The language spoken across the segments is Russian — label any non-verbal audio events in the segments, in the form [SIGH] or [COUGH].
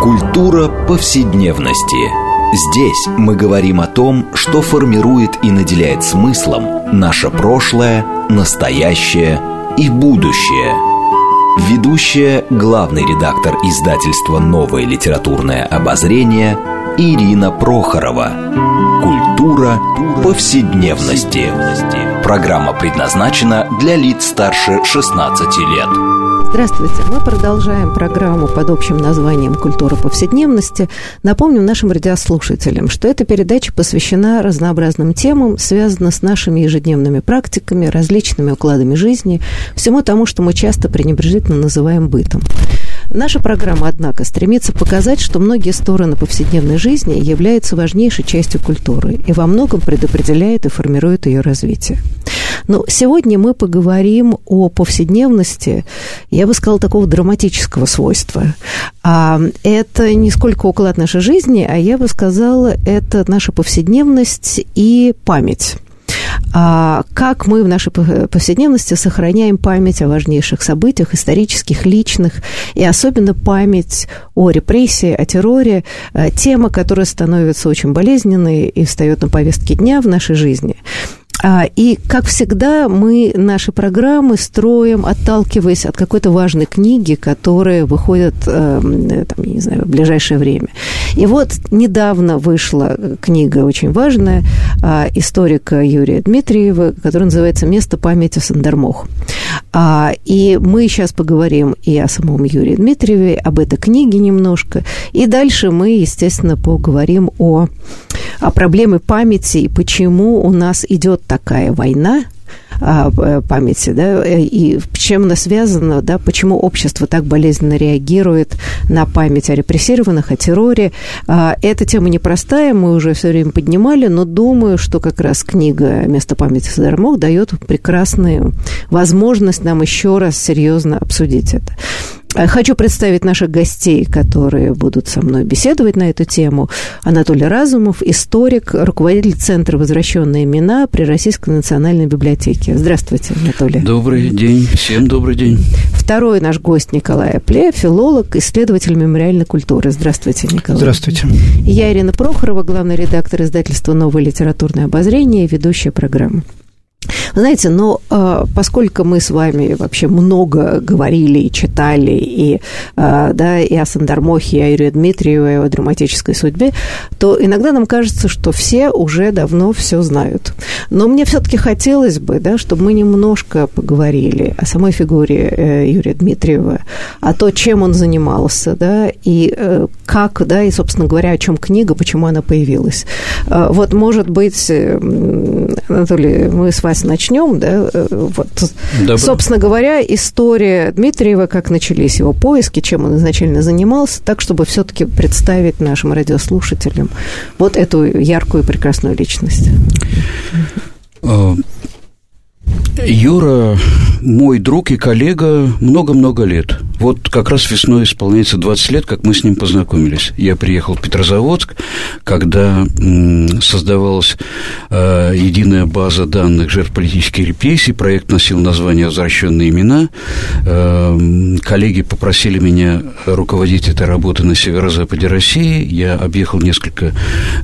Культура повседневности. Здесь мы говорим о том, что формирует и наделяет смыслом наше прошлое, настоящее и будущее. Ведущая, главный редактор издательства «Новое литературное обозрение» Ирина Прохорова. Культура повседневности. Программа предназначена для лиц старше 16 лет. Здравствуйте. Мы продолжаем программу под общим названием «Культура повседневности». Напомним нашим радиослушателям, что эта передача посвящена разнообразным темам, связанным с нашими ежедневными практиками, различными укладами жизни, всему тому, что мы часто пренебрежительно называем бытом. Наша программа, однако, стремится показать, что многие стороны повседневной жизни являются важнейшей частью культуры и во многом предопределяют и формируют ее развитие. Но сегодня мы поговорим о повседневности, я бы сказала, такого драматического свойства. А это не сколько уклад нашей жизни, а я бы сказала, это наша повседневность и память. А как мы в нашей повседневности сохраняем память о важнейших событиях, исторических, личных, и особенно память о репрессии, о терроре, э, тема, которая становится очень болезненной и встает на повестке дня в нашей жизни. А, и, как всегда, мы наши программы строим, отталкиваясь от какой-то важной книги, которая выходит, эм, там, не знаю, в ближайшее время. И вот недавно вышла книга очень важная историка Юрия Дмитриева, которая называется «Место памяти Сандармох». А, и мы сейчас поговорим и о самом Юрии Дмитриеве, об этой книге немножко. И дальше мы, естественно, поговорим о, о проблеме памяти и почему у нас идет такая война а, памяти, да, и чем она связана, да, почему общество так болезненно реагирует на память о репрессированных, о терроре. А, эта тема непростая, мы уже все время поднимали, но думаю, что как раз книга «Место памяти Садармох» дает прекрасную возможность нам еще раз серьезно обсудить это. Э, хочу представить наших гостей, которые будут со мной беседовать на эту тему. Анатолий Разумов, историк, руководитель Центра «Возвращенные имена» при Российской национальной библиотеке. Здравствуйте, Анатолий. Добрый день. Всем добрый день. Второй наш гость Николай Апле, филолог, исследователь мемориальной культуры. Здравствуйте, Николай. Здравствуйте. Я Ирина Прохорова, главный редактор издательства «Новое литературное обозрение» и ведущая программы. Знаете, но э, поскольку мы с вами вообще много говорили и читали и, э, да, и о Сандармохе, и о Юрии Дмитриевой, и о драматической судьбе, то иногда нам кажется, что все уже давно все знают. Но мне все-таки хотелось бы, да, чтобы мы немножко поговорили о самой фигуре э, Юрия Дмитриева, о том, чем он занимался, да, и э, как, да, и, собственно говоря, о чем книга, почему она появилась. Э, вот, может быть, Анатолий, мы с вас начнем, да, э, вот, Добро. собственно говоря, история Дмитриева, как начались его поиски, чем он изначально занимался, так, чтобы все-таки представить нашим радиослушателям вот эту яркую и прекрасную личность. Юра мой друг и коллега много-много лет. Вот как раз весной исполняется 20 лет, как мы с ним познакомились. Я приехал в Петрозаводск, когда создавалась э, единая база данных жертв политических репрессий. Проект носил название «Возвращенные имена». Э, коллеги попросили меня руководить этой работой на северо-западе России. Я объехал несколько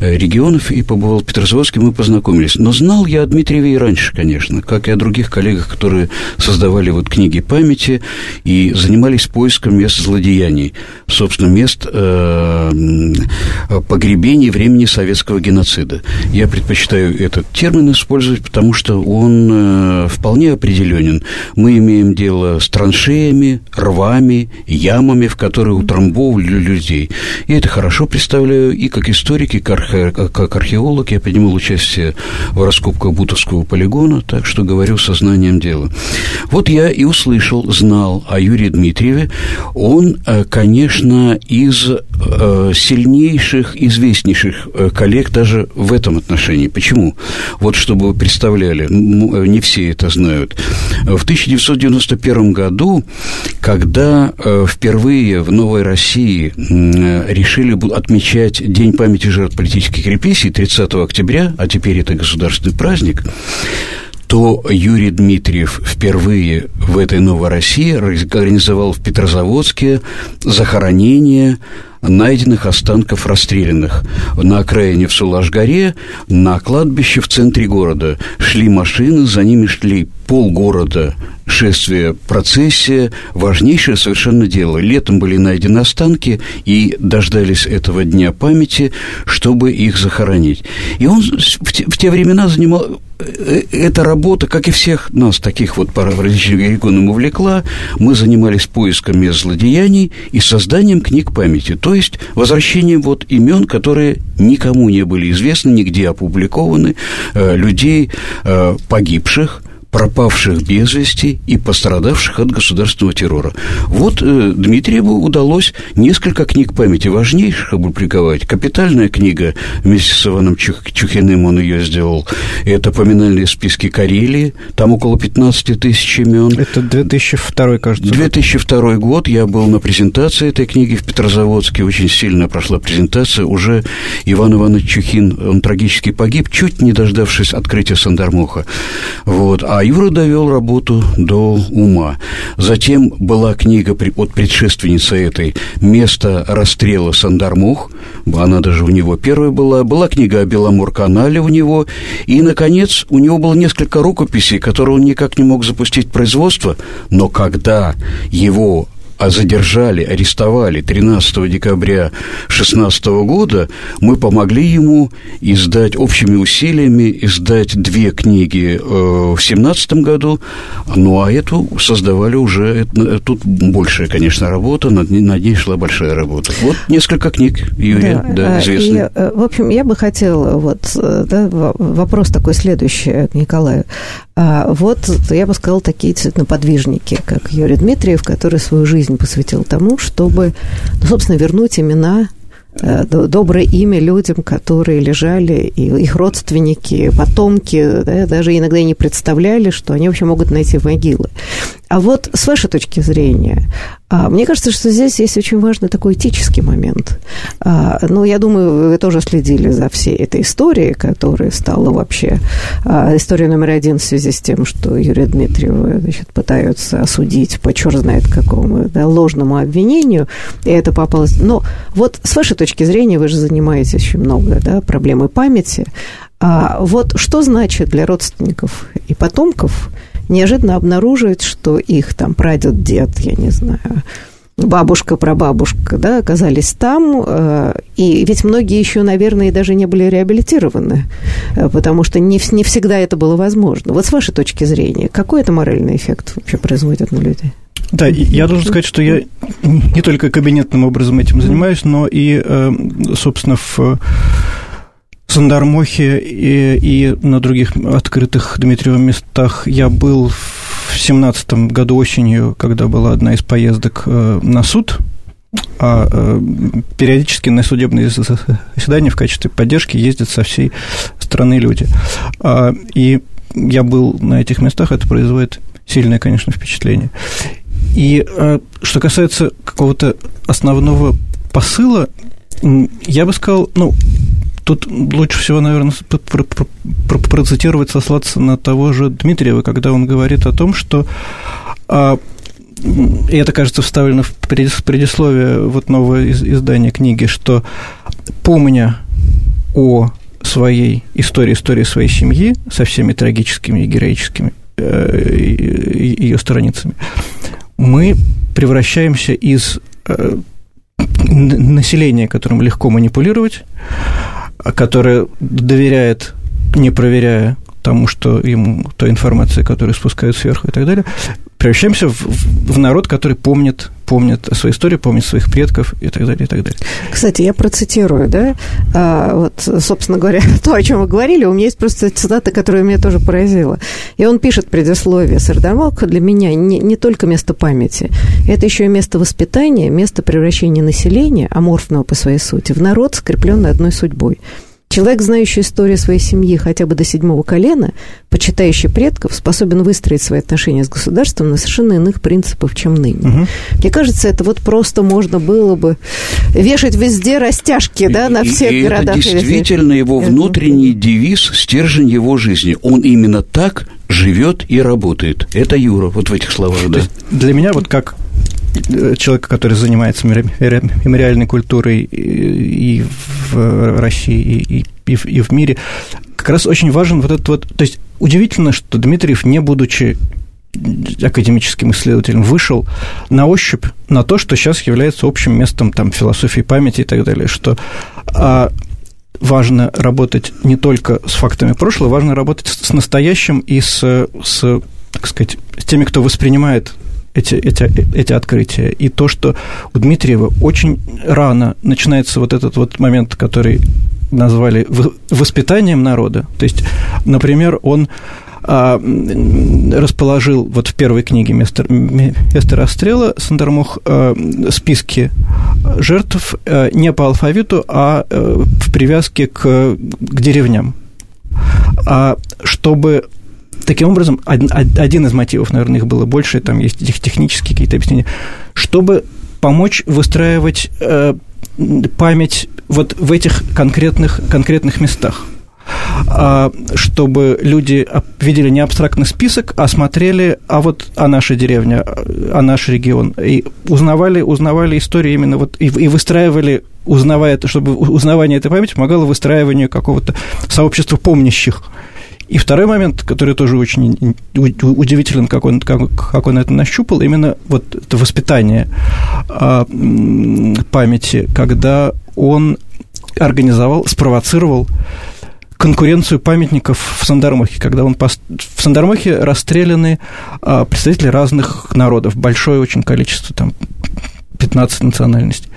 э, регионов и побывал в Петрозаводске, мы познакомились. Но знал я о Дмитриеве и раньше, конечно, как и о других коллегах, которые создавали вот книги памяти и занимались поиском мест злодеяний, собственно, мест э, погребений времени советского геноцида. Я предпочитаю этот термин использовать, потому что он э, вполне определенен. Мы имеем дело с траншеями, рвами, ямами, в которые утрамбовывали людей. Я это хорошо представляю и как историк, и как, как археолог. Я принимал участие в раскопках Бутовского полигона, так что говорю сознанием дела. Вот я и услышал, знал о Юрии Дмитриеве. Он, э, конечно, из э, сильнейших, известнейших э, коллег даже в этом отношении. Почему? Вот чтобы вы представляли, не все это знают. В 1991 году, когда впервые в Новой России решили отмечать День памяти жертв политических репрессий 30 октября, а теперь это государственный праздник, то Юрий Дмитриев впервые в этой новой России организовал в Петрозаводске захоронение найденных останков расстрелянных. На окраине в Сулаш-горе, на кладбище в центре города. Шли машины, за ними шли полгорода шествие, процессия, важнейшее совершенно дело. Летом были найдены останки и дождались этого дня памяти, чтобы их захоронить. И он в те, в те времена занимал э, эта работа, как и всех нас, таких вот различных регионов, увлекла. Мы занимались поиском мест злодеяний и созданием книг памяти, то есть возвращением вот имен, которые никому не были известны, нигде опубликованы, э, людей э, погибших, пропавших без вести и пострадавших от государственного террора. Вот э, Дмитриеву удалось несколько книг памяти важнейших опубликовать. Капитальная книга вместе с Иваном Чух, Чухиным он ее сделал. Это поминальные списки Карелии, там около 15 тысяч имен. Это 2002, кажется. 2002 год. Я был на презентации этой книги в Петрозаводске. Очень сильно прошла презентация. Уже Иван Иванович Чухин, он трагически погиб, чуть не дождавшись открытия Сандармоха. Вот. А Юра довел работу до ума. Затем была книга от предшественницы этой «Место расстрела Сандармух», она даже у него первая была, была книга о Беломор-канале у него, и, наконец, у него было несколько рукописей, которые он никак не мог запустить производство, но когда его а задержали, арестовали 13 декабря 2016 года, мы помогли ему издать общими усилиями, издать две книги э, в 2017 году, ну а эту создавали уже, тут большая, конечно, работа, над, над ней шла большая работа. Вот несколько книг Юрия, да, да известных. И, э, в общем, я бы хотела, вот, э, да, вопрос такой следующий к Николаю. А вот, я бы сказала, такие подвижники, как Юрий Дмитриев, который свою жизнь посвятил тому, чтобы, ну, собственно, вернуть имена Э, доброе имя людям, которые лежали, и их родственники, потомки, да, даже иногда и не представляли, что они вообще могут найти могилы. А вот с вашей точки зрения, мне кажется, что здесь есть очень важный такой этический момент. А, ну, я думаю, вы тоже следили за всей этой историей, которая стала вообще а, историей номер один в связи с тем, что Юрия Дмитриева значит, пытаются осудить по черт знает какому да, ложному обвинению, и это попалось... Но вот с вашей точки зрения, вы же занимаетесь очень много да, проблемой памяти, а вот что значит для родственников и потомков неожиданно обнаружить, что их там прадед, дед, я не знаю, бабушка, прабабушка, да, оказались там, э, и ведь многие еще, наверное, даже не были реабилитированы, э, потому что не, не всегда это было возможно. Вот с вашей точки зрения, какой это моральный эффект вообще производит на людей? Да, я должен сказать, что я не только кабинетным образом этим занимаюсь, но и, э, собственно, в Сандармохе и, и на других открытых Дмитриевым местах я был в семнадцатом году осенью, когда была одна из поездок э, на суд, а э, периодически на судебные заседания в качестве поддержки ездят со всей страны люди. А, и я был на этих местах, это производит сильное, конечно, впечатление. И э, что касается какого-то основного посыла, я бы сказал, ну, Тут лучше всего, наверное, процитировать, сослаться на того же Дмитриева, когда он говорит о том, что а, и это, кажется, вставлено в предисловие вот нового издания книги, что помня о своей истории, истории своей семьи со всеми трагическими и героическими э, ее страницами, мы превращаемся из э, населения, которым легко манипулировать, которая доверяет, не проверяя тому, что ему, той информации, которую спускают сверху и так далее, превращаемся в, в народ, который помнит, помнит свою историю, помнит своих предков и так далее, и так далее. Кстати, я процитирую, да, а, вот, собственно говоря, [LAUGHS] то, о чем вы говорили, у меня есть просто цитата, которая меня тоже поразила. И он пишет предисловие, Сардамок для меня не, не только место памяти, это еще и место воспитания, место превращения населения, аморфного по своей сути, в народ, скрепленный одной судьбой – Человек, знающий историю своей семьи хотя бы до седьмого колена, почитающий предков, способен выстроить свои отношения с государством на совершенно иных принципах, чем ныне. Угу. Мне кажется, это вот просто можно было бы вешать везде растяжки, да, на всех и городах. Это действительно его внутренний девиз, стержень его жизни. Он именно так живет и работает. Это Юра, вот в этих словах, да. Для меня вот как человека, который занимается мемориальной культурой и в России, и, и, и в мире, как раз очень важен вот этот вот... То есть удивительно, что Дмитриев, не будучи академическим исследователем, вышел на ощупь на то, что сейчас является общим местом там, философии памяти и так далее, что а, важно работать не только с фактами прошлого, важно работать с настоящим и с, с так сказать, с теми, кто воспринимает эти, эти, эти открытия. И то, что у Дмитриева очень рано начинается вот этот вот момент, который назвали воспитанием народа. То есть, например, он а, расположил вот в первой книге «Место, место расстрела» Сандармох а, списки жертв а, не по алфавиту, а в привязке к, к деревням. А чтобы Таким образом, один из мотивов, наверное, их было больше, там есть технические какие-то объяснения, чтобы помочь выстраивать э, память вот в этих конкретных, конкретных местах. А, чтобы люди видели не абстрактный список, а смотрели, а вот а наша деревня, а наш регион, и узнавали, узнавали истории именно вот, и, и выстраивали, узнавая, чтобы узнавание этой памяти помогало выстраиванию какого-то сообщества помнящих и второй момент, который тоже очень удивителен, как он, как, как он это нащупал, именно вот это воспитание а, памяти, когда он организовал, спровоцировал конкуренцию памятников в Сандармохе, когда он пост... в Сандармохе расстреляны а, представители разных народов, большое очень количество, там 15 национальностей.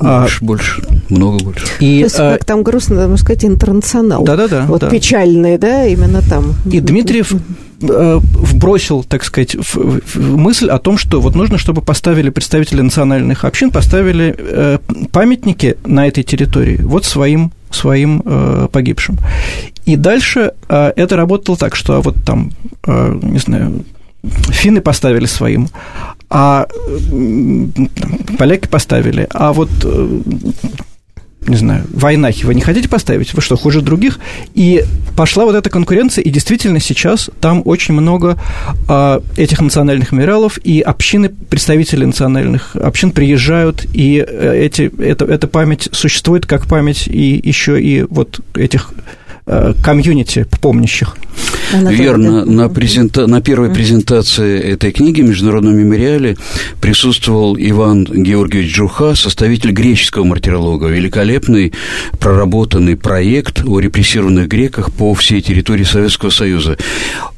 А, больше, а, больше, много больше. И, То есть, а, как там грустно, можно сказать, интернационал. Да-да-да. Вот да. печальный, да, именно там. И Дмитриев э, вбросил, так сказать, в, в мысль о том, что вот нужно, чтобы поставили представители национальных общин, поставили э, памятники на этой территории вот своим своим э, погибшим. И дальше э, это работало так, что вот там, э, не знаю, финны поставили своим, а поляки поставили, а вот э, не знаю, войнахи вы не хотите поставить? Вы что, хуже других? И пошла вот эта конкуренция, и действительно сейчас там очень много э, этих национальных мемориалов, и общины, представители национальных общин приезжают, и э, эти, это, эта память существует как память и еще и вот этих комьюнити помнящих. Верно. На, презента... на первой презентации этой книги в Международном мемориале присутствовал Иван Георгиевич Джуха, составитель греческого мартиролога. Великолепный проработанный проект о репрессированных греках по всей территории Советского Союза.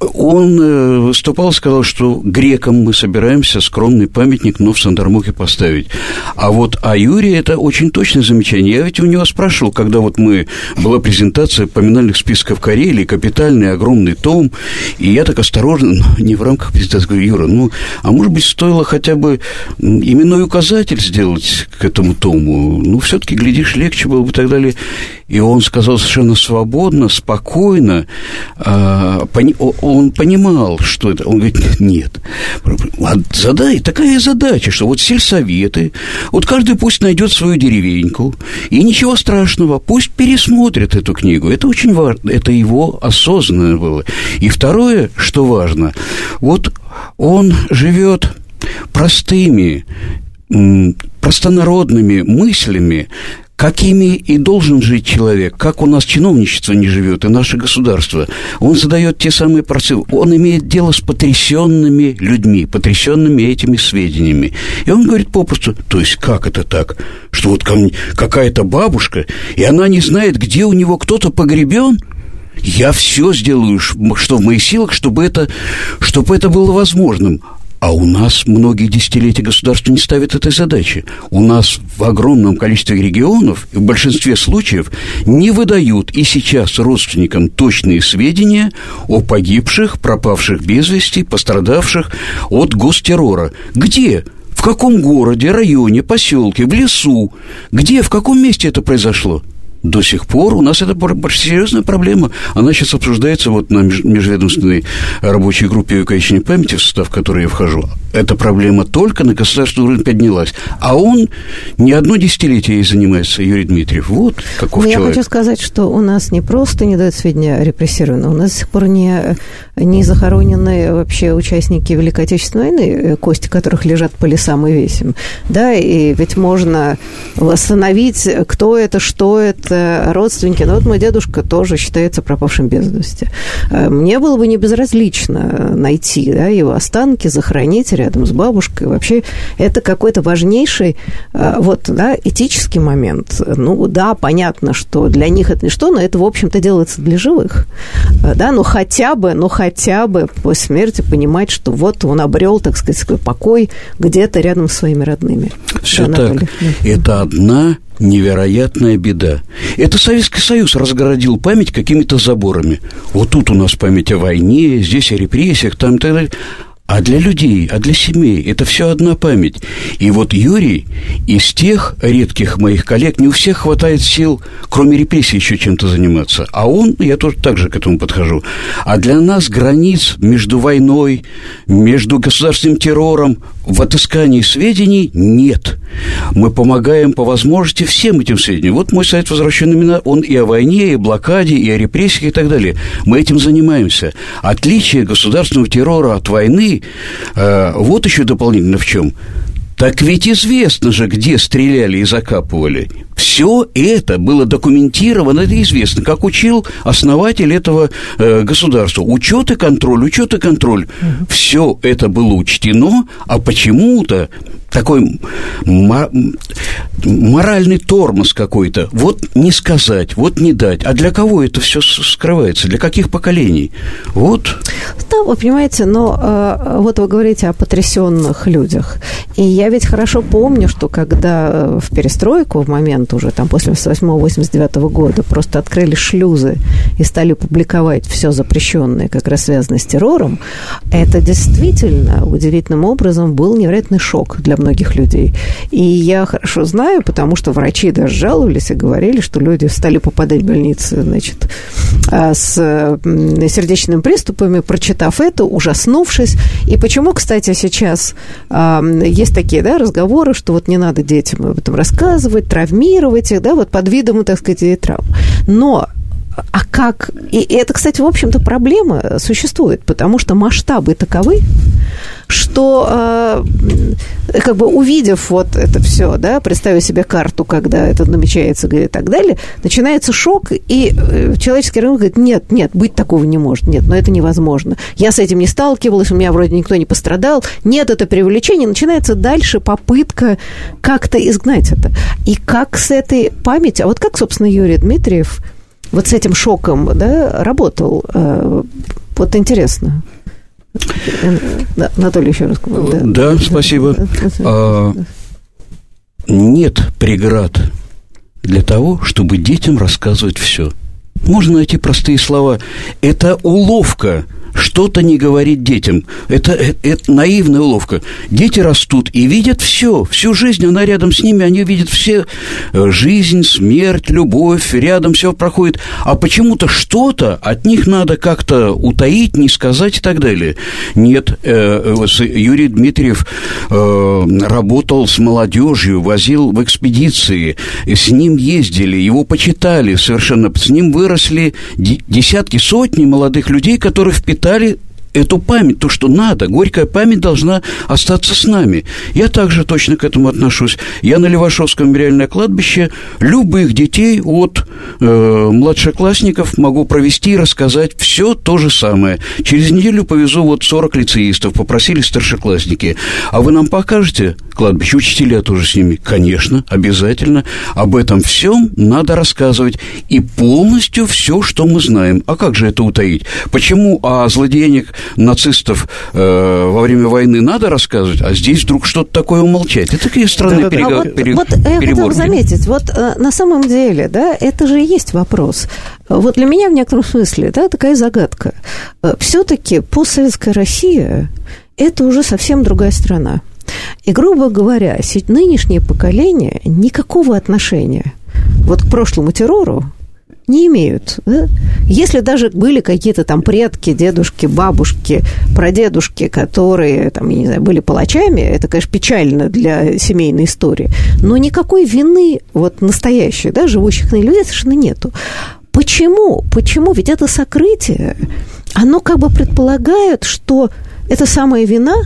Он э, выступал, сказал, что грекам мы собираемся скромный памятник, но в Сандармухе поставить. А вот о Юрии это очень точное замечание. Я ведь у него спрашивал, когда вот мы была презентация поминания национальных списков Карелии, капитальный огромный том, и я так осторожно, ну, не в рамках презентации, говорю, Юра, ну, а может быть, стоило хотя бы именной указатель сделать к этому тому, ну, все-таки, глядишь, легче было бы и так далее. И он сказал совершенно свободно, спокойно, а, он понимал, что это, он говорит, нет, задай, такая задача, что вот сельсоветы, вот каждый пусть найдет свою деревеньку, и ничего страшного, пусть пересмотрят эту книгу, это очень важно, это его осознанное было. И второе, что важно, вот он живет простыми, простонародными мыслями, какими и должен жить человек, как у нас чиновничество не живет, и наше государство. Он задает те самые процессы, он имеет дело с потрясенными людьми, потрясенными этими сведениями. И он говорит попросту, то есть как это так, что вот какая-то бабушка, и она не знает, где у него кто-то погребен – я все сделаю, что в моих силах, чтобы это, чтобы это было возможным. А у нас многие десятилетия государство не ставит этой задачи. У нас в огромном количестве регионов, в большинстве случаев, не выдают и сейчас родственникам точные сведения о погибших, пропавших без вести, пострадавших от гостеррора. Где? В каком городе, районе, поселке, в лесу? Где, в каком месте это произошло? До сих пор у нас это серьезная проблема. Она сейчас обсуждается вот на межведомственной рабочей группе увековечения памяти, в состав которой я вхожу. Эта проблема только на государственный уровень поднялась. А он не одно десятилетие ей занимается, Юрий Дмитриев. Вот каков Но человек. Я хочу сказать, что у нас не просто не дают сведения о репрессированных, у нас до сих пор не, не захоронены вообще участники Великой Отечественной войны, кости которых лежат по лесам и весим. Да, и ведь можно восстановить, кто это, что это, родственники. Но вот мой дедушка тоже считается пропавшим без вести. Э, мне было бы не безразлично найти да, его останки, захоронить рядом с бабушкой. Вообще это какой-то важнейший э, вот, да, этический момент. Ну да, понятно, что для них это ничто, но это, в общем-то, делается для живых. Э, да, ну хотя бы, ну хотя бы после смерти понимать, что вот он обрел, так сказать, свой покой где-то рядом с своими родными. Все да, так. Это одна невероятная беда. Это Советский Союз разгородил память какими-то заборами. Вот тут у нас память о войне, здесь о репрессиях, там так далее. А для людей, а для семей это все одна память. И вот Юрий из тех редких моих коллег, не у всех хватает сил, кроме репрессий, еще чем-то заниматься. А он, я тоже так же к этому подхожу. А для нас границ между войной, между государственным террором, в отыскании сведений нет. Мы помогаем по возможности всем этим сведениям. Вот мой сайт «Возвращен имена», он и о войне, и о блокаде, и о репрессиях, и так далее. Мы этим занимаемся. Отличие государственного террора от войны, э, вот еще дополнительно в чем. Так ведь известно же, где стреляли и закапывали. Все это было документировано, это известно, как учил основатель этого э, государства. Учет и контроль, учет и контроль. Угу. Все это было учтено, а почему-то такой моральный тормоз какой-то. Вот не сказать, вот не дать. А для кого это все скрывается? Для каких поколений? Вот. Да, вы понимаете, но э, вот вы говорите о потрясенных людях. И я ведь хорошо помню, что когда э, в перестройку, в момент уже там после 88-89 года, просто открыли шлюзы и стали публиковать все запрещенное, как раз связанное с террором, это действительно удивительным образом был невероятный шок для многих людей. И я хорошо знаю, потому что врачи даже жаловались и говорили, что люди стали попадать в больницы, значит, а, с сердечными приступами, прочитав это, ужаснувшись. И почему, кстати, сейчас есть такие да, разговоры, что вот не надо детям об этом рассказывать, травмировать их, да, вот под видом, так сказать, травм. Но а как? И это, кстати, в общем-то, проблема существует, потому что масштабы таковы, что э, как бы увидев вот это все, да, представив себе карту, когда это намечается и так далее, начинается шок, и э, человеческий разум говорит, нет, нет, быть такого не может, нет, но это невозможно. Я с этим не сталкивалась, у меня вроде никто не пострадал, нет, это преувеличение, начинается дальше попытка как-то изгнать это. И как с этой памятью, а вот как, собственно, Юрий Дмитриев вот с этим шоком да, работал. Э, вот интересно. Анатолий еще раз. Да, да спасибо. А, нет преград для того, чтобы детям рассказывать все. Можно найти простые слова. Это уловка что-то не говорить детям. Это, это, это наивная уловка. Дети растут и видят все, всю жизнь она рядом с ними, они видят все, э, жизнь, смерть, любовь, рядом все проходит. А почему-то что-то от них надо как-то утаить, не сказать и так далее. Нет, э, Юрий Дмитриев э, работал с молодежью, возил в экспедиции, с ним ездили, его почитали совершенно, с ним выросли десятки, сотни молодых людей, которые впитали 30 эту память, то, что надо. Горькая память должна остаться с нами. Я также точно к этому отношусь. Я на Левашовском мемориальное кладбище любых детей от э, младшеклассников могу провести и рассказать все то же самое. Через неделю повезу вот 40 лицеистов, попросили старшеклассники. А вы нам покажете кладбище, учителя тоже с ними? Конечно, обязательно. Об этом всем надо рассказывать. И полностью все, что мы знаем. А как же это утаить? Почему о злодеяниях нацистов э, во время войны надо рассказывать, а здесь вдруг что-то такое умолчать. Это такие странные да, перег... а вот, перег... вот я хотела заметить, вот э, на самом деле, да, это же и есть вопрос. Вот для меня в некотором смысле, да, такая загадка. Э, Все-таки постсоветская Россия – это уже совсем другая страна. И, грубо говоря, нынешнее поколение никакого отношения вот к прошлому террору не имеют. Да? Если даже были какие-то там предки, дедушки, бабушки, прадедушки, которые, там, я не знаю, были палачами, это, конечно, печально для семейной истории, но никакой вины вот настоящей, да, живущих на людей совершенно нету. Почему? Почему? Ведь это сокрытие, оно как бы предполагает, что эта самая вина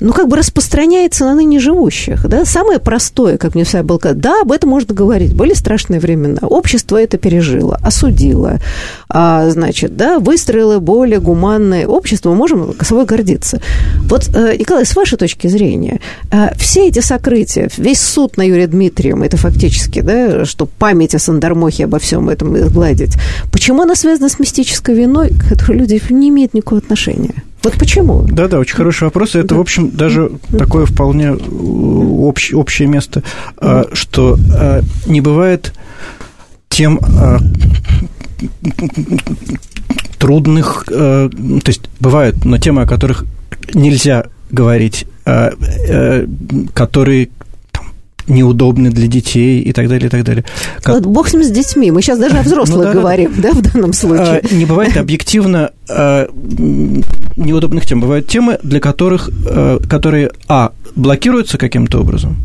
ну, как бы распространяется на ныне живущих. Да? Самое простое, как мне всегда было, да, об этом можно говорить. Были страшные времена. Общество это пережило, осудило, а, значит, да, выстроило более гуманное общество. Мы можем собой гордиться. Вот, э, Николай, с вашей точки зрения, э, все эти сокрытия, весь суд на Юрия Дмитрием, это фактически, да, что память о Сандармохе обо всем этом изгладить, почему она связана с мистической виной, к которой люди не имеют никакого отношения? Вот почему? Да-да, очень хороший вопрос. Это, да. в общем, даже такое вполне э, общ, общее место, а, что а, не бывает тем а, трудных, то есть бывают, но темы, о которых нельзя говорить, которые неудобны для детей и так далее, и так далее. Как... Вот бог с ним с детьми, мы сейчас даже о [LAUGHS] взрослых ну, да, говорим, да, в данном случае. А, не бывает объективно а, неудобных тем, бывают темы, для которых, а, которые, а, блокируются каким-то образом,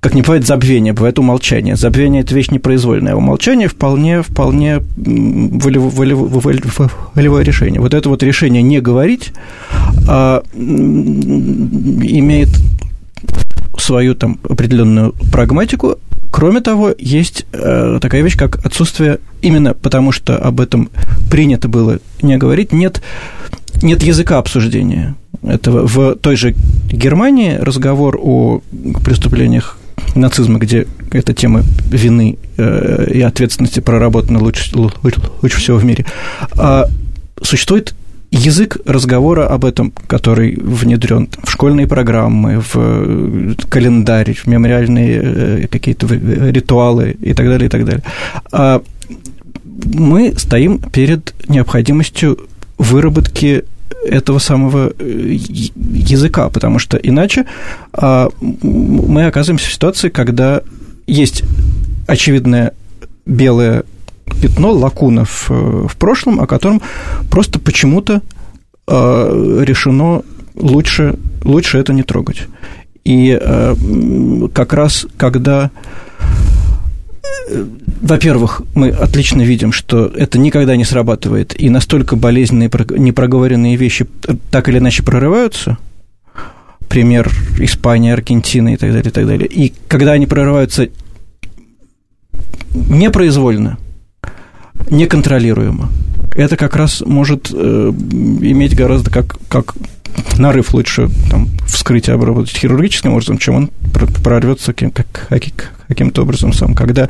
как не бывает забвения, бывает умолчание. Забвение – это вещь непроизвольная, а умолчание вполне, вполне волево, волево, волево, волевое решение. Вот это вот решение не говорить а, имеет свою там определенную прагматику. Кроме того, есть э, такая вещь, как отсутствие, именно потому что об этом принято было не говорить, нет, нет языка обсуждения этого. В той же Германии разговор о преступлениях нацизма, где эта тема вины э, и ответственности проработана лучше, лучше, всего в мире, э, существует язык разговора об этом, который внедрен в школьные программы, в э, календарь, в мемориальные э, какие-то ритуалы и так далее, и так далее. А мы стоим перед необходимостью выработки этого самого э, языка, потому что иначе а, мы оказываемся в ситуации, когда есть очевидная белая пятно, лакуна в, в прошлом, о котором просто почему-то э, решено лучше, лучше это не трогать. И э, как раз когда э, во-первых, мы отлично видим, что это никогда не срабатывает, и настолько болезненные, непроговоренные вещи так или иначе прорываются, пример Испании, Аргентины и так далее, и так далее. И когда они прорываются непроизвольно, неконтролируемо. Это как раз может э, иметь гораздо как, как нарыв лучше там, вскрыть и обработать хирургическим образом, чем он прорвется каким, как, каким-то образом сам. Когда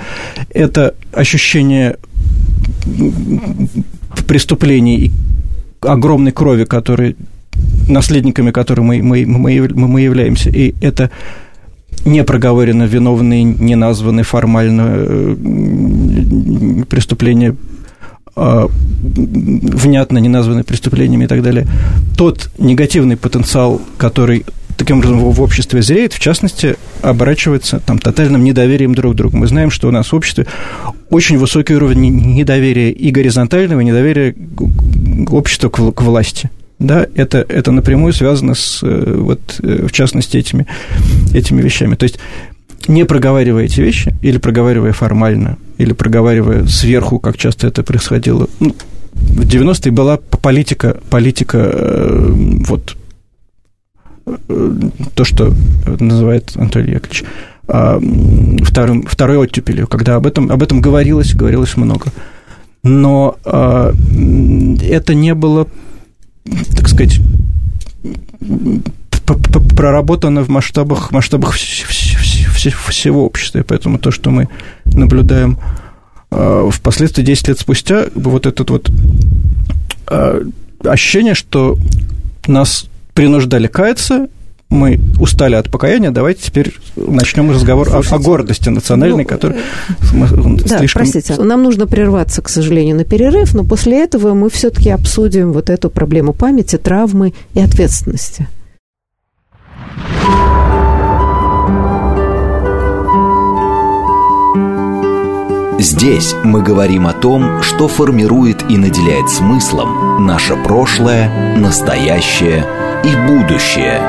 это ощущение преступлений и огромной крови, которые наследниками которой мы, мы, мы, мы являемся, и это не проговорено виновные, не названы формально э, преступления а, внятно не названы преступлениями и так далее, тот негативный потенциал, который таким образом в обществе зреет, в частности, оборачивается там, тотальным недоверием друг к другу. Мы знаем, что у нас в обществе очень высокий уровень недоверия и горизонтального, недоверия общества к, к власти да, это, это напрямую связано с, э, вот, э, в частности, этими, этими вещами. То есть не проговаривая эти вещи, или проговаривая формально, или проговаривая сверху, как часто это происходило, ну, в 90-е была политика, политика э, вот то, что называет Анатолий Яковлевич а, вторым, второй оттепелью, когда об этом, об этом говорилось, говорилось много. Но а, это не было так сказать, проработано в масштабах, масштабах всего общества. И поэтому то, что мы наблюдаем а, впоследствии 10 лет спустя, вот этот вот а, ощущение, что нас принуждали каяться, мы устали от покаяния, давайте теперь начнем разговор о, о гордости национальной, ну, которая да, слишком... простите, нам нужно прерваться, к сожалению, на перерыв, но после этого мы все-таки обсудим вот эту проблему памяти, травмы и ответственности. Здесь мы говорим о том, что формирует и наделяет смыслом наше прошлое, настоящее и будущее.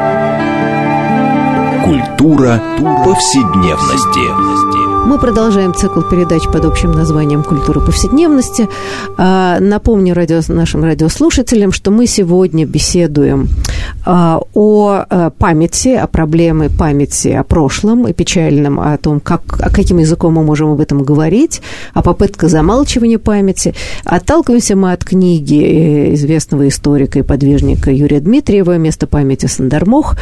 Культура повседневности. Мы продолжаем цикл передач под общим названием «Культура повседневности». А, напомню радио, нашим радиослушателям, что мы сегодня беседуем о а, памяти, о проблеме памяти о прошлом и печальном, о том, как, о каким языком мы можем об этом говорить, о попытках замалчивания памяти. Отталкиваемся мы от книги э, известного историка и подвижника Юрия Дмитриева «Место памяти Сандармох».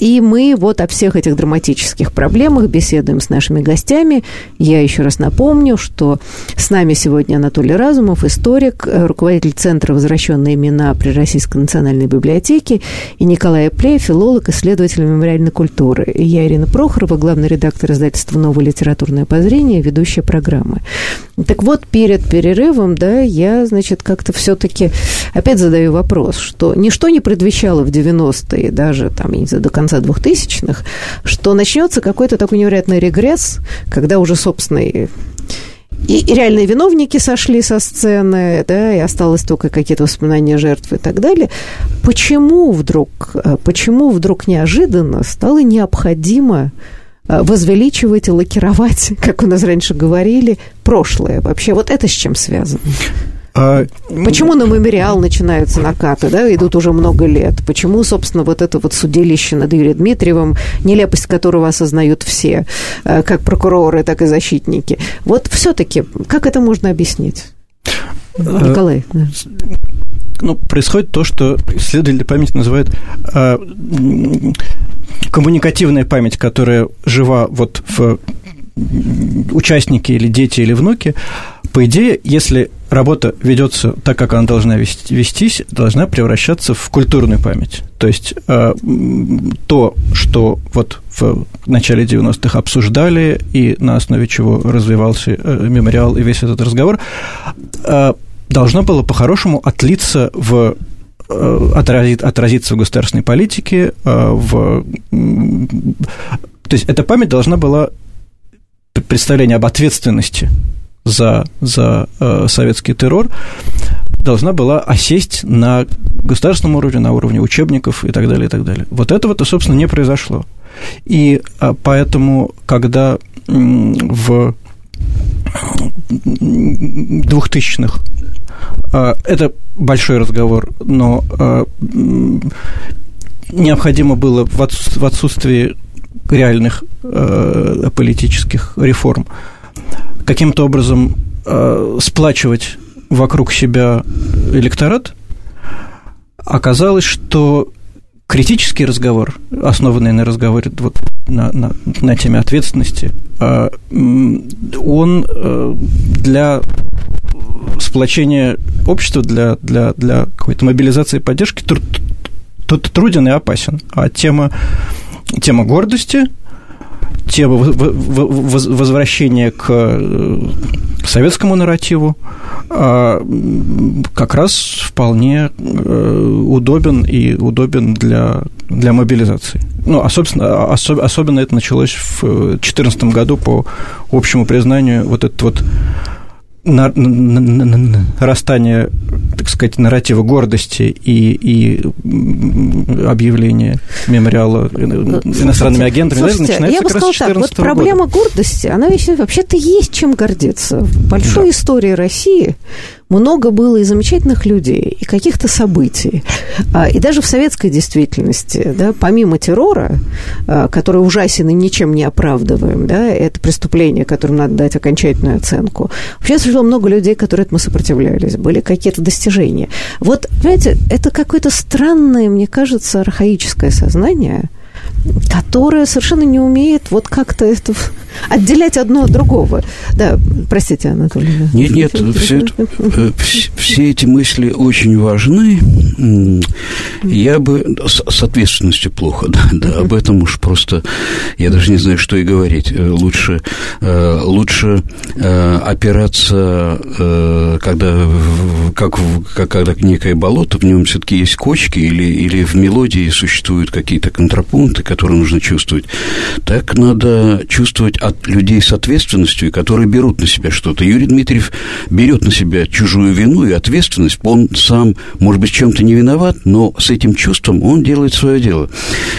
И мы вот о всех этих драматических проблемах беседуем с нашими гостями гостями. Я еще раз напомню, что с нами сегодня Анатолий Разумов, историк, э, руководитель Центра «Возвращенные имена» при Российской национальной библиотеке, и Николай Плей, филолог, исследователь мемориальной культуры. И я, Ирина Прохорова, главный редактор издательства «Новое литературное обозрение», ведущая программы. Так вот, перед перерывом, да, я, значит, как-то все-таки опять задаю вопрос, что ничто не предвещало в 90-е, даже там, я не знаю, до конца 2000-х, что начнется какой-то такой невероятный регресс, когда уже, собственно, и реальные виновники сошли со сцены, да, и осталось только какие-то воспоминания жертв и так далее. Почему вдруг, э, почему вдруг неожиданно стало необходимо э, возвеличивать и лакировать, [LAUGHS] как у нас раньше говорили, прошлое? Вообще, вот это с чем связано? А, Почему на мемориал начинаются накаты, да, идут уже много лет? Почему, собственно, вот это вот судилище над Юрием Дмитриевым, нелепость которого осознают все, э, как прокуроры, так и защитники? Вот все-таки, как это можно объяснить? Э, Николай. Да. Ну, происходит то, что исследователи памяти называют э, коммуникативная память, которая жива вот в участнике или дети или внуки, по идее, если работа ведется так, как она должна вестись, должна превращаться в культурную память. То есть э, то, что вот в начале 90-х обсуждали и на основе чего развивался э, мемориал и весь этот разговор, э, должно было по-хорошему отлиться в отразит, отразиться в государственной политике, в... то есть эта память должна была представление об ответственности за, за э, советский террор должна была осесть на государственном уровне, на уровне учебников и так далее, и так далее. Вот этого-то, собственно, не произошло. И а, поэтому, когда в 2000-х а, это большой разговор, но а, необходимо было в отсутствии реальных э, политических реформ каким-то образом э, сплачивать вокруг себя электорат, оказалось, что критический разговор, основанный на разговоре вот, на, на, на теме ответственности, э, он э, для сплочения общества, для, для, для какой-то мобилизации поддержки труд, труден и опасен. А тема, тема гордости – тема возвращения к э, советскому нарративу а, как раз вполне э, удобен и удобен для, для мобилизации. Ну, а, собственно, особ, особенно это началось в 2014 году по общему признанию вот этот вот нарастание, так сказать, нарратива гордости и, и объявление мемориала иностранными агентами Слушайте, начинается я бы сказала так, вот проблема года. гордости, она вообще-то есть чем гордиться. В большой да. истории России много было и замечательных людей, и каких-то событий. А, и даже в советской действительности, да, помимо террора, а, который ужасен и ничем не оправдываем, да, это преступление, которым надо дать окончательную оценку, вообще совершенно много людей, которые этому сопротивлялись, были какие-то достижения. Вот, понимаете, это какое-то странное, мне кажется, архаическое сознание – которая совершенно не умеет вот как-то это отделять одно от другого. Да, простите, Анатолий. Нет, нет, все, это, э, все эти мысли очень важны. Я бы с, с ответственностью плохо, да, да, об этом уж просто я даже не знаю, что и говорить. Э, лучше, э, лучше опираться, когда как, как когда некое болото, в нем все-таки есть кочки, или, или в мелодии существуют какие-то контрапункты, которые нужно чувствовать, так надо чувствовать от, людей с ответственностью, которые берут на себя что-то. Юрий Дмитриев берет на себя чужую вину и ответственность. Он сам, может быть, чем-то не виноват, но с этим чувством он делает свое дело.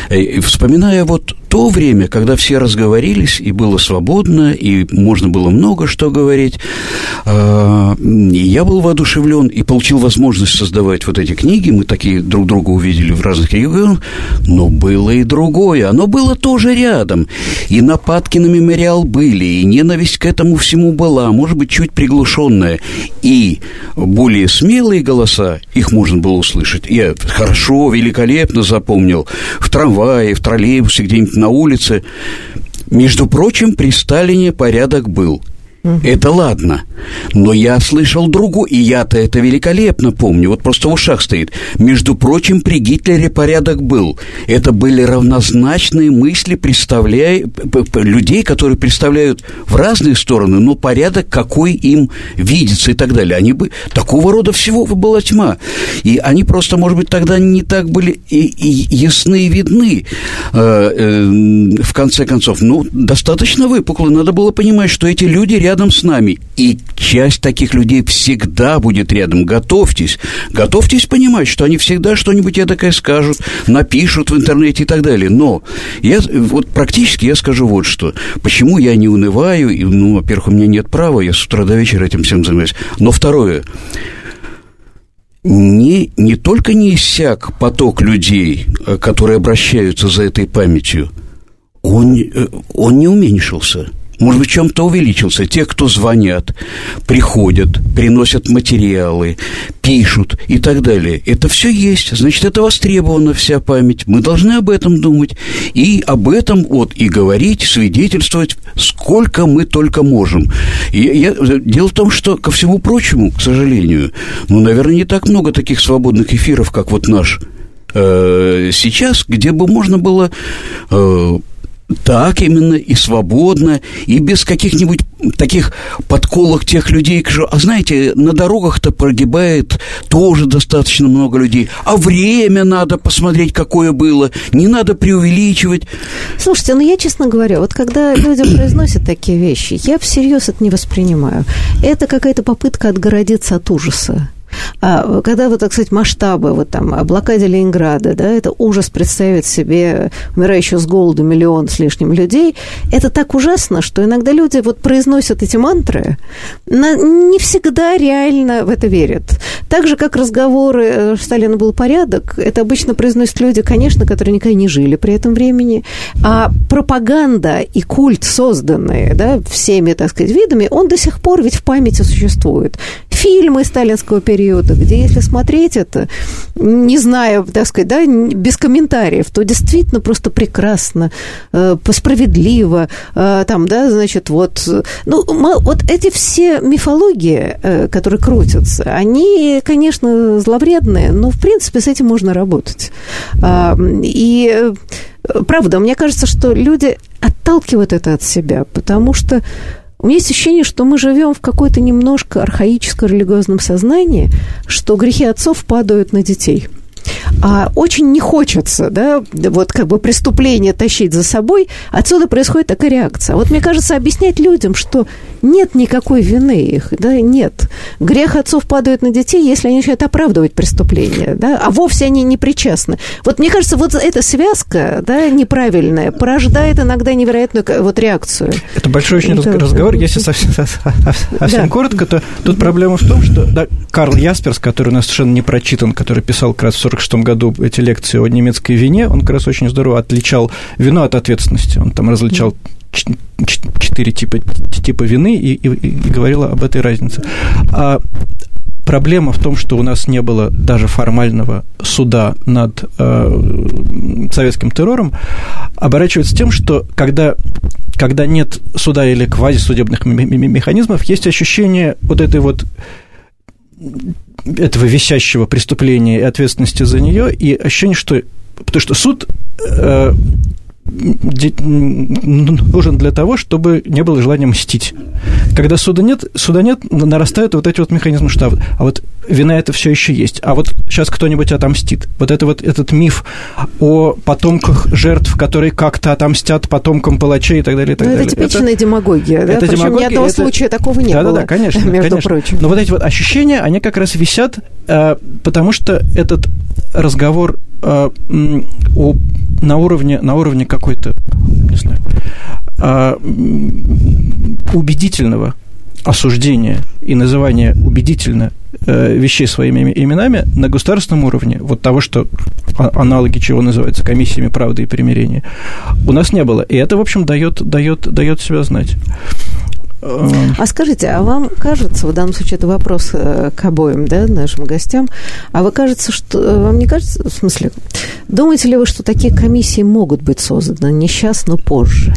И вспоминая вот то время, когда все разговорились, и было свободно, и можно было много что говорить, а, я был воодушевлен и получил возможность создавать вот эти книги. Мы такие друг друга увидели в разных регионах, но было и другое. Оно было тоже рядом. И нападки на мемориал были, и ненависть к этому всему была, может быть, чуть приглушенная. И более смелые голоса, их можно было услышать. Я хорошо, великолепно запомнил. В трамвае, в троллейбусе, где-нибудь на улице. Между прочим, при Сталине порядок был – Это ладно. Но я слышал другу, и я-то это великолепно помню, вот просто в ушах стоит. Между прочим, при Гитлере порядок был. Это были равнозначные мысли представляя, людей, которые представляют в разные стороны, но порядок, какой им видится и так далее. Они бы... Такого рода всего была тьма. И они просто, может быть, тогда не так были и, и ясны и видны, э, э, в конце концов. Ну, достаточно выпукло. Надо было понимать, что эти люди рядом с нами. И часть таких людей всегда будет рядом. Готовьтесь. Готовьтесь понимать, что они всегда что-нибудь такое скажут, напишут в интернете и так далее. Но я, вот практически я скажу вот что. Почему я не унываю, ну, во-первых, у меня нет права, я с утра до вечера этим всем занимаюсь. Но второе, не, не только не иссяк поток людей, э, которые обращаются за этой памятью, он, э, он не уменьшился – может быть, чем-то увеличился. Те, кто звонят, приходят, приносят материалы, пишут и так далее. Это все есть. Значит, это востребована вся память. Мы должны об этом думать. И об этом вот и говорить, свидетельствовать, сколько мы только можем. И я, дело в том, что, ко всему прочему, к сожалению, ну, наверное, не так много таких свободных эфиров, как вот наш э, сейчас, где бы можно было э, так именно, и свободно, и без каких-нибудь таких подколок тех людей. А знаете, на дорогах-то прогибает тоже достаточно много людей. А время надо посмотреть, какое было. Не надо преувеличивать. Слушайте, ну я, честно говоря, вот когда люди произносят такие вещи, я всерьез это не воспринимаю. Это какая-то попытка отгородиться от ужаса. А когда вот, так сказать, масштабы, вот там, блокаде Ленинграда, да, это ужас представить себе умирающую с голоду миллион с лишним людей, это так ужасно, что иногда люди вот произносят эти мантры, не всегда реально в это верят. Так же, как разговоры э, Сталина был порядок, это обычно произносят люди, конечно, которые никогда не жили при этом времени, а пропаганда и культ, созданные да, всеми, так сказать, видами, он до сих пор ведь в памяти существует. Фильмы сталинского периода, периода, где если смотреть это, не зная, так сказать, да, без комментариев, то действительно просто прекрасно, э, справедливо, э, там, да, значит, вот, ну, вот эти все мифологии, э, которые крутятся, они, конечно, зловредные, но, в принципе, с этим можно работать. А, и правда, мне кажется, что люди отталкивают это от себя, потому что у меня есть ощущение, что мы живем в какой-то немножко архаическом религиозном сознании, что грехи отцов падают на детей – а очень не хочется, да, вот как бы преступление тащить за собой, отсюда происходит такая реакция. Вот мне кажется, объяснять людям, что нет никакой вины их, да, нет. Грех отцов падает на детей, если они начинают оправдывать преступление, да, а вовсе они не причастны. Вот мне кажется, вот эта связка, да, неправильная, порождает иногда невероятную вот реакцию. Это большой очень Это, разговор, если совсем, совсем да. коротко, то тут проблема в том, что да, Карл Ясперс, который у нас совершенно не прочитан, который писал как раз в 46 году эти лекции о немецкой вине, он как раз очень здорово отличал вину от ответственности. Он там различал четыре типа, типа вины и, и, и говорил об этой разнице. А проблема в том, что у нас не было даже формального суда над э, советским террором, оборачивается тем, что когда, когда нет суда или квазисудебных механизмов, есть ощущение вот этой вот этого висящего преступления и ответственности за нее, и ощущение, что... Потому что суд э, нужен для того, чтобы не было желания мстить. Когда суда нет, суда нет, нарастают вот эти вот механизмы, что а вот вина это все еще есть, а вот сейчас кто-нибудь отомстит. Вот это вот этот миф о потомках жертв, которые как-то отомстят потомкам палачей и так далее. И так ну, далее. это типичная это, демагогия, да? Это Причем демагогия, ни одного это... случая такого не да, было. Да, да, конечно, между конечно. прочим. Но вот эти вот ощущения, они как раз висят, э, потому что этот разговор э, о, на уровне, на уровне какой-то, не знаю, э, убедительного осуждения и называния убедительно э, вещей своими именами на государственном уровне, вот того, что а, аналоги чего называются комиссиями правды и примирения, у нас не было. И это, в общем, дает, дает, дает себя знать. А скажите, а вам кажется, в данном случае это вопрос э, к обоим, да, нашим гостям, а вы кажется, что э, вам не кажется, в смысле, думаете ли вы, что такие комиссии могут быть созданы не сейчас, но позже?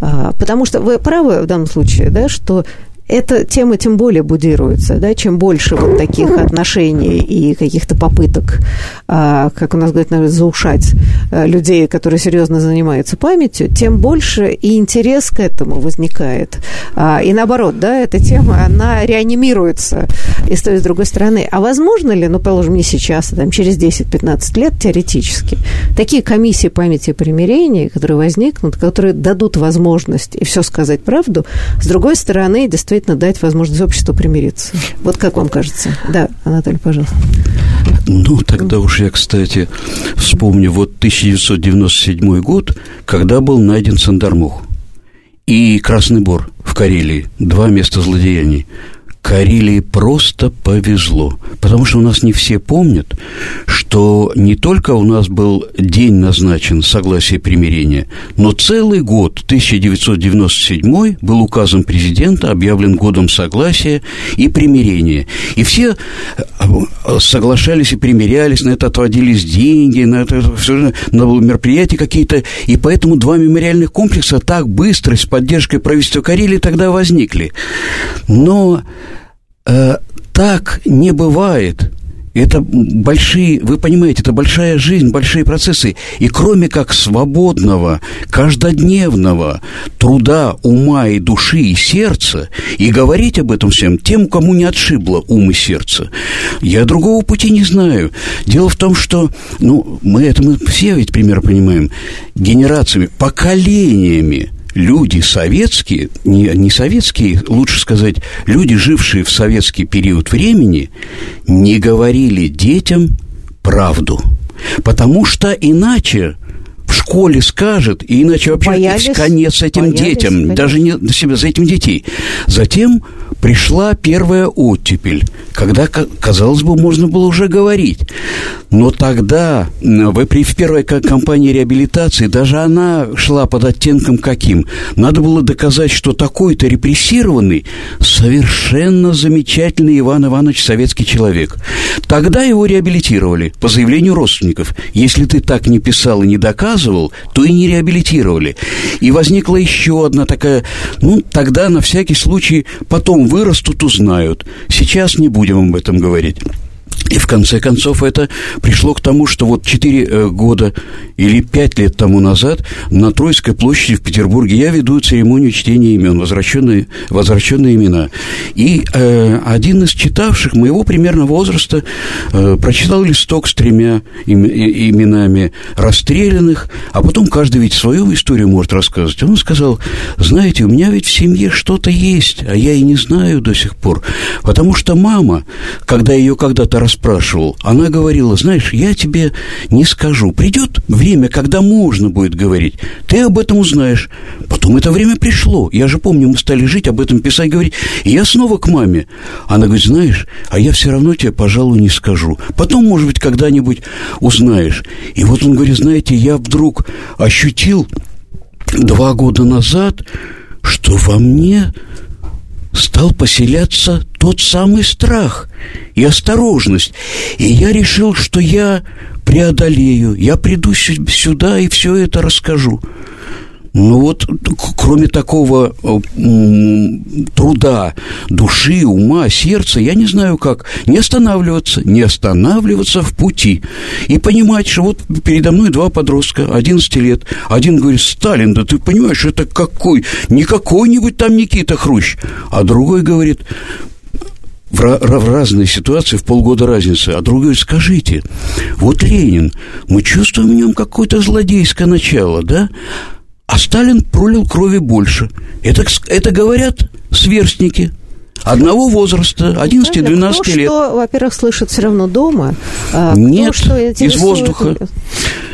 А, потому что вы правы в данном случае, да, что эта тема тем более будируется, да, чем больше вот таких отношений и каких-то попыток, а, как у нас говорят, наверное, заушать а, людей, которые серьезно занимаются памятью, тем больше и интерес к этому возникает. А, и наоборот, да, эта тема, она реанимируется и с той, с другой стороны. А возможно ли, ну, положим, не сейчас, а там, через 10-15 лет теоретически, такие комиссии памяти и примирения, которые возникнут, которые дадут возможность и все сказать правду, с другой стороны, действительно дать возможность обществу примириться. Вот как вам кажется? Да, Анатолий, пожалуйста. Ну, тогда уж я, кстати, вспомню, вот 1997 год, когда был найден Сандармух и Красный Бор в Карелии, два места злодеяний – Карелии просто повезло, потому что у нас не все помнят, что не только у нас был день назначен согласие примирения, но целый год, 1997 был указом президента объявлен годом согласия и примирения. И все э, соглашались и примирялись, на это отводились деньги, на это все, на мероприятия какие-то, и поэтому два мемориальных комплекса так быстро с поддержкой правительства Карелии тогда возникли. Но э, так не бывает. Это большие, вы понимаете, это большая жизнь, большие процессы. И кроме как свободного, каждодневного труда ума и души и сердца, и говорить об этом всем тем, кому не отшибло ум и сердце, я другого пути не знаю. Дело в том, что, ну, мы это мы все ведь пример понимаем, генерациями, поколениями люди советские, не, не советские, лучше сказать, люди, жившие в советский период времени, не говорили детям правду. Потому что иначе школе скажет, и иначе вообще боялись, конец этим боялись, детям, конечно. даже не на себя, за этим детей. Затем пришла первая оттепель, когда, казалось бы, можно было уже говорить. Но тогда, в первой кампании реабилитации, даже она шла под оттенком каким? Надо было доказать, что такой-то репрессированный совершенно замечательный Иван Иванович советский человек. Тогда его реабилитировали по заявлению родственников. Если ты так не писал и не доказывал, то и не реабилитировали. И возникла еще одна такая, ну, тогда на всякий случай потом вырастут, узнают. Сейчас не будем об этом говорить. И в конце концов это пришло к тому, что вот 4 э, года или 5 лет тому назад на Троицкой площади в Петербурге я веду церемонию чтения имен, возвращенные, возвращенные имена. И э, один из читавших моего примерно возраста э, прочитал листок с тремя им, именами расстрелянных, а потом каждый ведь свою историю может рассказывать. Он сказал, знаете, у меня ведь в семье что-то есть, а я и не знаю до сих пор, потому что мама, когда ее когда-то расспрашивал, она говорила, знаешь, я тебе не скажу. Придет время, когда можно будет говорить. Ты об этом узнаешь. Потом это время пришло. Я же помню, мы стали жить, об этом писать, говорить. И я снова к маме. Она говорит, знаешь, а я все равно тебе, пожалуй, не скажу. Потом, может быть, когда-нибудь узнаешь. И вот он говорит, знаете, я вдруг ощутил два года назад, что во мне стал поселяться тот самый страх и осторожность. И я решил, что я преодолею, я приду сюда и все это расскажу. Ну вот, кроме такого труда души, ума, сердца, я не знаю как, не останавливаться, не останавливаться в пути. И понимать, что вот передо мной два подростка, 11 лет. Один говорит, Сталин, да ты понимаешь, это какой? Не какой-нибудь там Никита Хрущ. А другой говорит, в, в разные ситуации, в полгода разницы. А другой говорит, скажите, вот Ленин, мы чувствуем в нем какое-то злодейское начало, да? А Сталин пролил крови больше. Это, это говорят сверстники одного возраста, 11-12 лет. Что, во-первых, слышит все равно дома. А Нет, кто, что из воздуха.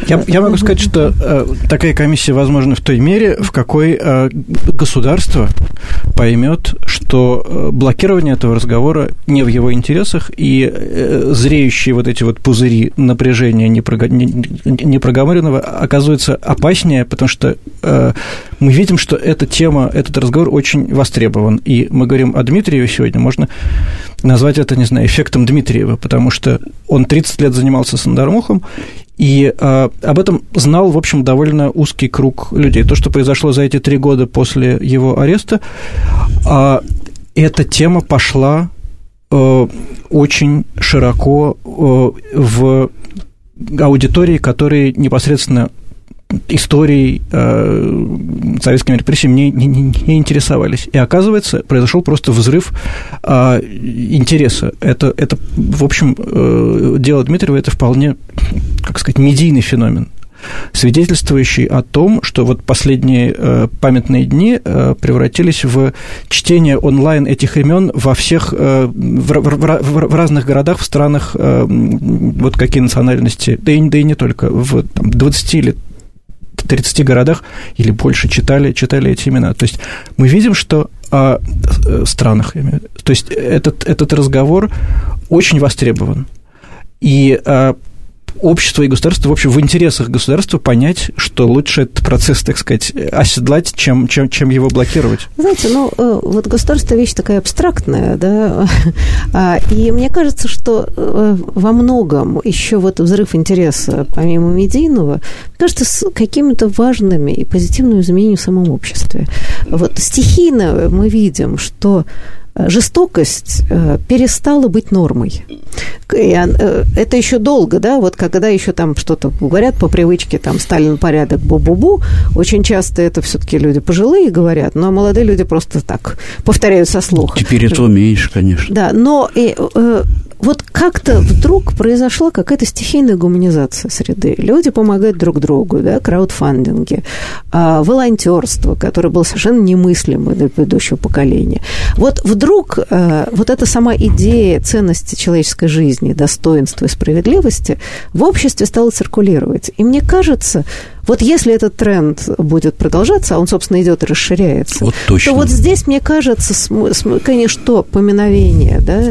Я, я могу сказать, что э, такая комиссия возможна в той мере, в какой э, государство поймет, что э, блокирование этого разговора не в его интересах, и э, зреющие вот эти вот пузыри напряжения непроговоренного оказываются опаснее, потому что э, мы видим, что эта тема, этот разговор очень востребован. И мы говорим о Дмитриеве сегодня, можно назвать это, не знаю, эффектом Дмитриева, потому что он 30 лет занимался Сандармухом, и э, об этом знал, в общем, довольно узкий круг людей. То, что произошло за эти три года после его ареста, э, эта тема пошла э, очень широко э, в аудитории, которые непосредственно историей э, советскими репрессиями не, не, не интересовались. И оказывается, произошел просто взрыв э, интереса. Это, это, в общем, э, дело Дмитриева это вполне, как сказать, медийный феномен свидетельствующий о том, что вот последние э, памятные дни э, превратились в чтение онлайн этих имен во всех, э, в, в, в, в разных городах, в странах, э, вот какие национальности, да и, да и не только, в там, 20 или 30 городах или больше читали, читали эти имена. То есть мы видим, что о э, странах, то есть этот, этот разговор очень востребован. И а, общество и государство, в общем, в интересах государства понять, что лучше этот процесс, так сказать, оседлать, чем, чем, чем его блокировать. Знаете, ну, э, вот государство вещь такая абстрактная, да, [LAUGHS] а, и мне кажется, что э, во многом еще вот взрыв интереса, помимо медийного, кажется, с какими-то важными и позитивными изменениями в самом обществе. Вот стихийно мы видим, что жестокость э, перестала быть нормой. Э, это еще долго, да, вот когда еще там что-то говорят по привычке, там, Сталин порядок, бу-бу-бу, очень часто это все-таки люди пожилые говорят, но молодые люди просто так повторяют со слуха. Теперь это умеешь, конечно. Да, но и, э, вот как-то вдруг произошла какая-то стихийная гуманизация среды. Люди помогают друг другу, да, краудфандинги, а, волонтерство, которое было совершенно немыслимо для предыдущего поколения. Вот вдруг а, вот эта сама идея ценности человеческой жизни, достоинства и справедливости в обществе стала циркулировать. И мне кажется, вот если этот тренд будет продолжаться, а он, собственно, идет и расширяется, вот точно. то вот здесь, мне кажется, конечно, поминовение, да,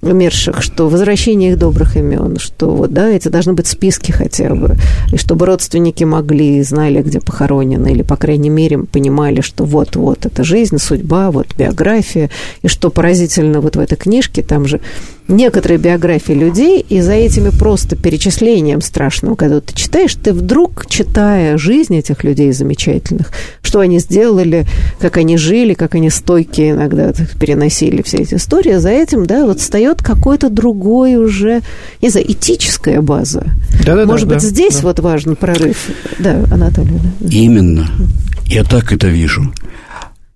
умерших, что возвращение их добрых имен, что вот, да, эти должны быть списки хотя бы, и чтобы родственники могли, знали, где похоронены, или, по крайней мере, понимали, что вот-вот, это жизнь, судьба, вот биография, и что поразительно вот в этой книжке, там же некоторые биографии людей, и за этими просто перечислением страшным, когда ты читаешь, ты вдруг, читая жизнь этих людей замечательных, что они сделали, как они жили, как они стойкие иногда переносили все эти истории, за этим, да, вот встает какой-то другой уже, не знаю, этическая база. Да, да, Может да, быть, да, здесь да. вот важен прорыв. Да, Анатолий. Да. Именно. Я так это вижу.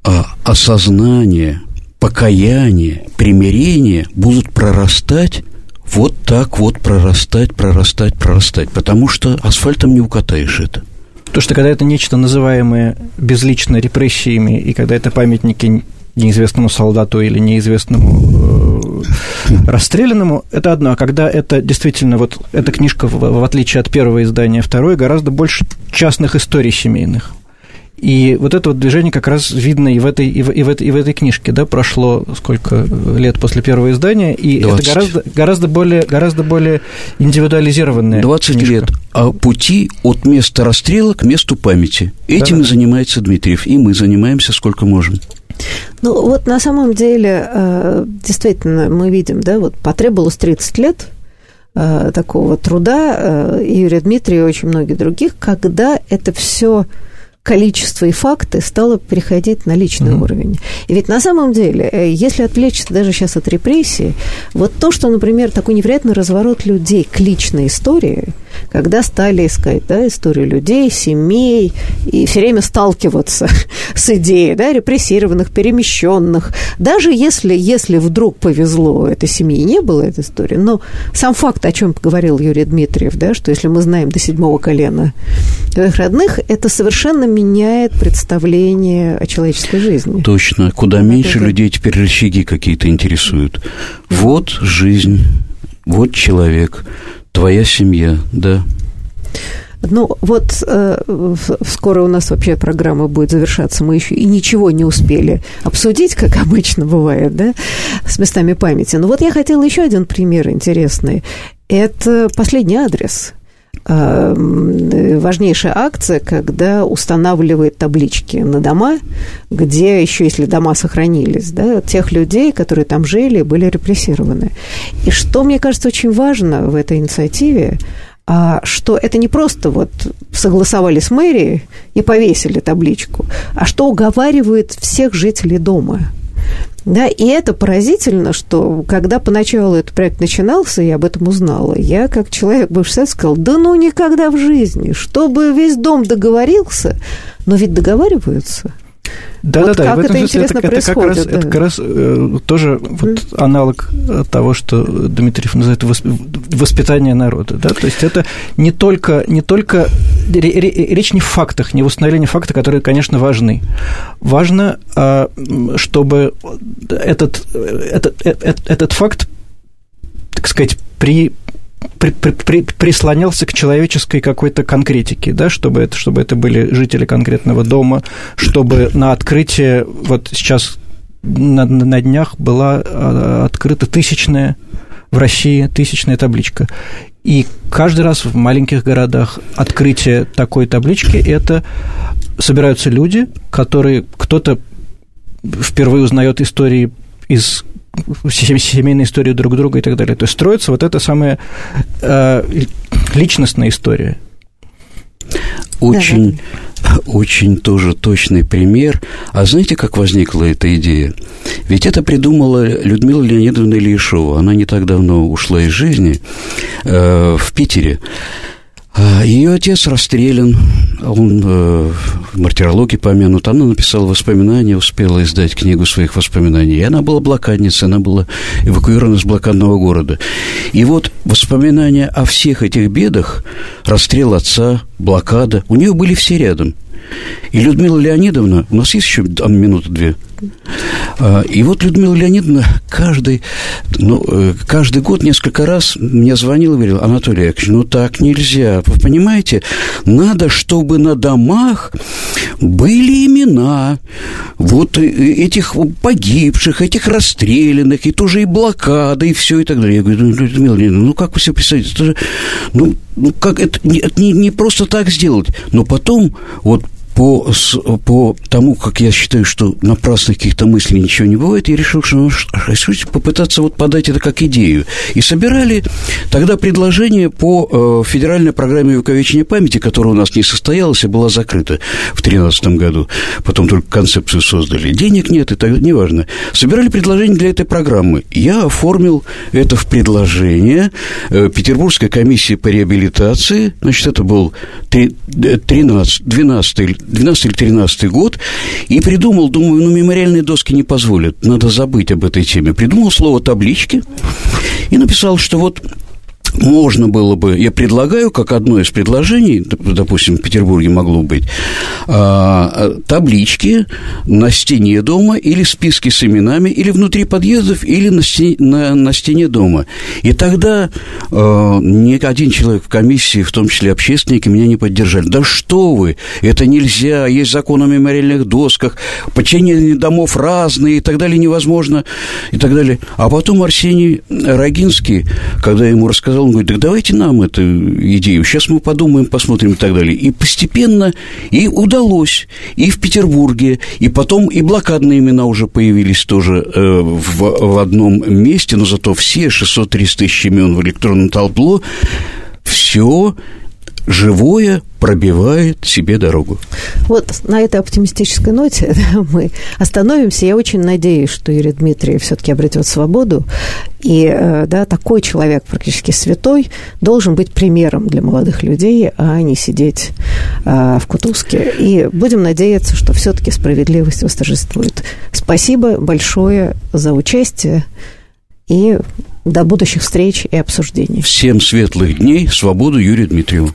А осознание покаяние, примирение будут прорастать вот так вот прорастать, прорастать, прорастать, потому что асфальтом не укатаешь это. То, что когда это нечто называемое безлично репрессиями, и когда это памятники неизвестному солдату или неизвестному э, расстрелянному, это одно. А когда это действительно, вот эта книжка, в, в отличие от первого издания, второе, гораздо больше частных историй семейных. И вот это вот движение как раз видно и в этой, и в, и в этой, и в этой книжке, да, прошло сколько лет после первого издания, и 20. это гораздо, гораздо, более, гораздо более индивидуализированное. 20 книжка. лет а пути от места расстрела к месту памяти. Этим да, и занимается Дмитриев, и мы занимаемся сколько можем. Ну, вот на самом деле, э, действительно, мы видим, да, вот потребовалось 30 лет э, такого труда э, Юрия Дмитриева и очень многих других, когда это все количество и факты стало переходить на личный mm-hmm. уровень. И ведь на самом деле, э, если отвлечься даже сейчас от репрессий, вот то, что, например, такой невероятный разворот людей к личной истории, когда стали искать да, историю людей, семей, и все время сталкиваться [LAUGHS] с идеей да, репрессированных, перемещенных. Даже если, если вдруг повезло, этой семьи не было этой истории, но сам факт, о чем говорил Юрий Дмитриев, да, что если мы знаем до седьмого колена своих родных, это совершенно меняет представление о человеческой жизни. Точно. Куда вот меньше это... людей теперь рычаги какие-то интересуют. Вот жизнь, вот человек Твоя семья, да. Ну, вот э, скоро у нас вообще программа будет завершаться. Мы еще и ничего не успели обсудить, как [LAUGHS] обычно бывает, да, с местами памяти. Но вот я хотела еще один пример интересный. Это последний адрес. Э, важнейшая акция, когда устанавливает таблички на дома, где еще, если дома сохранились, да, тех людей, которые там жили, были репрессированы. И что, мне кажется, очень важно в этой инициативе, а, что это не просто вот согласовали с мэрией и повесили табличку, а что уговаривает всех жителей дома – да, и это поразительно, что когда поначалу этот проект начинался, я об этом узнала, я как человек бывший совет сказал, да ну никогда в жизни, чтобы весь дом договорился, но ведь договариваются. Да, вот да, да. Как это интересно это, происходит. Это как раз, да. это как раз э, тоже вот аналог того, что Дмитриев называет воспитание народа. Да? То есть это не только, не только речь не в фактах, не в установлении факта, которые, конечно, важны. Важно, а, чтобы этот, этот, этот, этот факт, так сказать, при при, при, прислонялся к человеческой какой-то конкретике, да, чтобы это, чтобы это были жители конкретного дома, чтобы на открытие, вот сейчас на, на днях была а, открыта тысячная в России тысячная табличка. И каждый раз в маленьких городах открытие такой таблички – это собираются люди, которые кто-то впервые узнает истории из семейные истории друг друга и так далее. То есть строится вот эта самая э, личностная история. Очень, да. очень тоже точный пример. А знаете, как возникла эта идея? Ведь это придумала Людмила Леонидовна Ильяшова. Она не так давно ушла из жизни э, в Питере. А, Ее отец расстрелян, он э, в мартирологии помянут. Она написала воспоминания, успела издать книгу своих воспоминаний. И она была блокадницей, она была эвакуирована из блокадного города. И вот воспоминания о всех этих бедах, расстрел отца, блокада, у нее были все рядом. И Людмила Леонидовна, у нас есть еще минута две – и вот Людмила Леонидовна каждый, ну, э, каждый год несколько раз мне звонила и говорила, Анатолий Яковлевич, ну так нельзя, вы понимаете, надо, чтобы на домах были имена вот э, этих погибших, этих расстрелянных, и тоже и блокада, и все, и так далее. Я говорю, ну, Людмила Леонидовна, ну как вы себе представляете, это же, ну, ну как это, это не, не просто так сделать, но потом вот по, по тому, как я считаю, что напрасных каких-то мыслей ничего не бывает, я решил, что ну, попытаться вот подать это как идею. И собирали тогда предложение по э, федеральной программе увековечения памяти, которая у нас не состоялась и была закрыта в 2013 году. Потом только концепцию создали. Денег нет, и так неважно. Собирали предложение для этой программы. Я оформил это в предложение э, Петербургской комиссии по реабилитации. Значит, это был 13, 12 12 или 13 год, и придумал, думаю, ну, мемориальные доски не позволят, надо забыть об этой теме. Придумал слово «таблички» и написал, что вот можно было бы, я предлагаю, как одно из предложений, допустим, в Петербурге могло быть, а, таблички на стене дома или списки с именами, или внутри подъездов, или на стене, на, на стене дома. И тогда а, ни один человек в комиссии, в том числе общественники, меня не поддержали. Да что вы, это нельзя, есть закон о мемориальных досках, подчинение домов разные и так далее невозможно, и так далее. А потом Арсений Рогинский, когда ему рассказал, он говорит, так давайте нам эту идею, сейчас мы подумаем, посмотрим и так далее. И постепенно и удалось, и в Петербурге, и потом и блокадные имена уже появились тоже э, в, в одном месте, но зато все 630 тысяч имен в электронном табло, все живое, пробивает себе дорогу. Вот на этой оптимистической ноте [LAUGHS] мы остановимся. Я очень надеюсь, что Юрий Дмитриев все-таки обретет свободу. И э, да, такой человек, практически святой, должен быть примером для молодых людей, а не сидеть э, в кутузке. И будем надеяться, что все-таки справедливость восторжествует. Спасибо большое за участие и до будущих встреч и обсуждений. Всем светлых дней. Свободу Юрию Дмитриеву.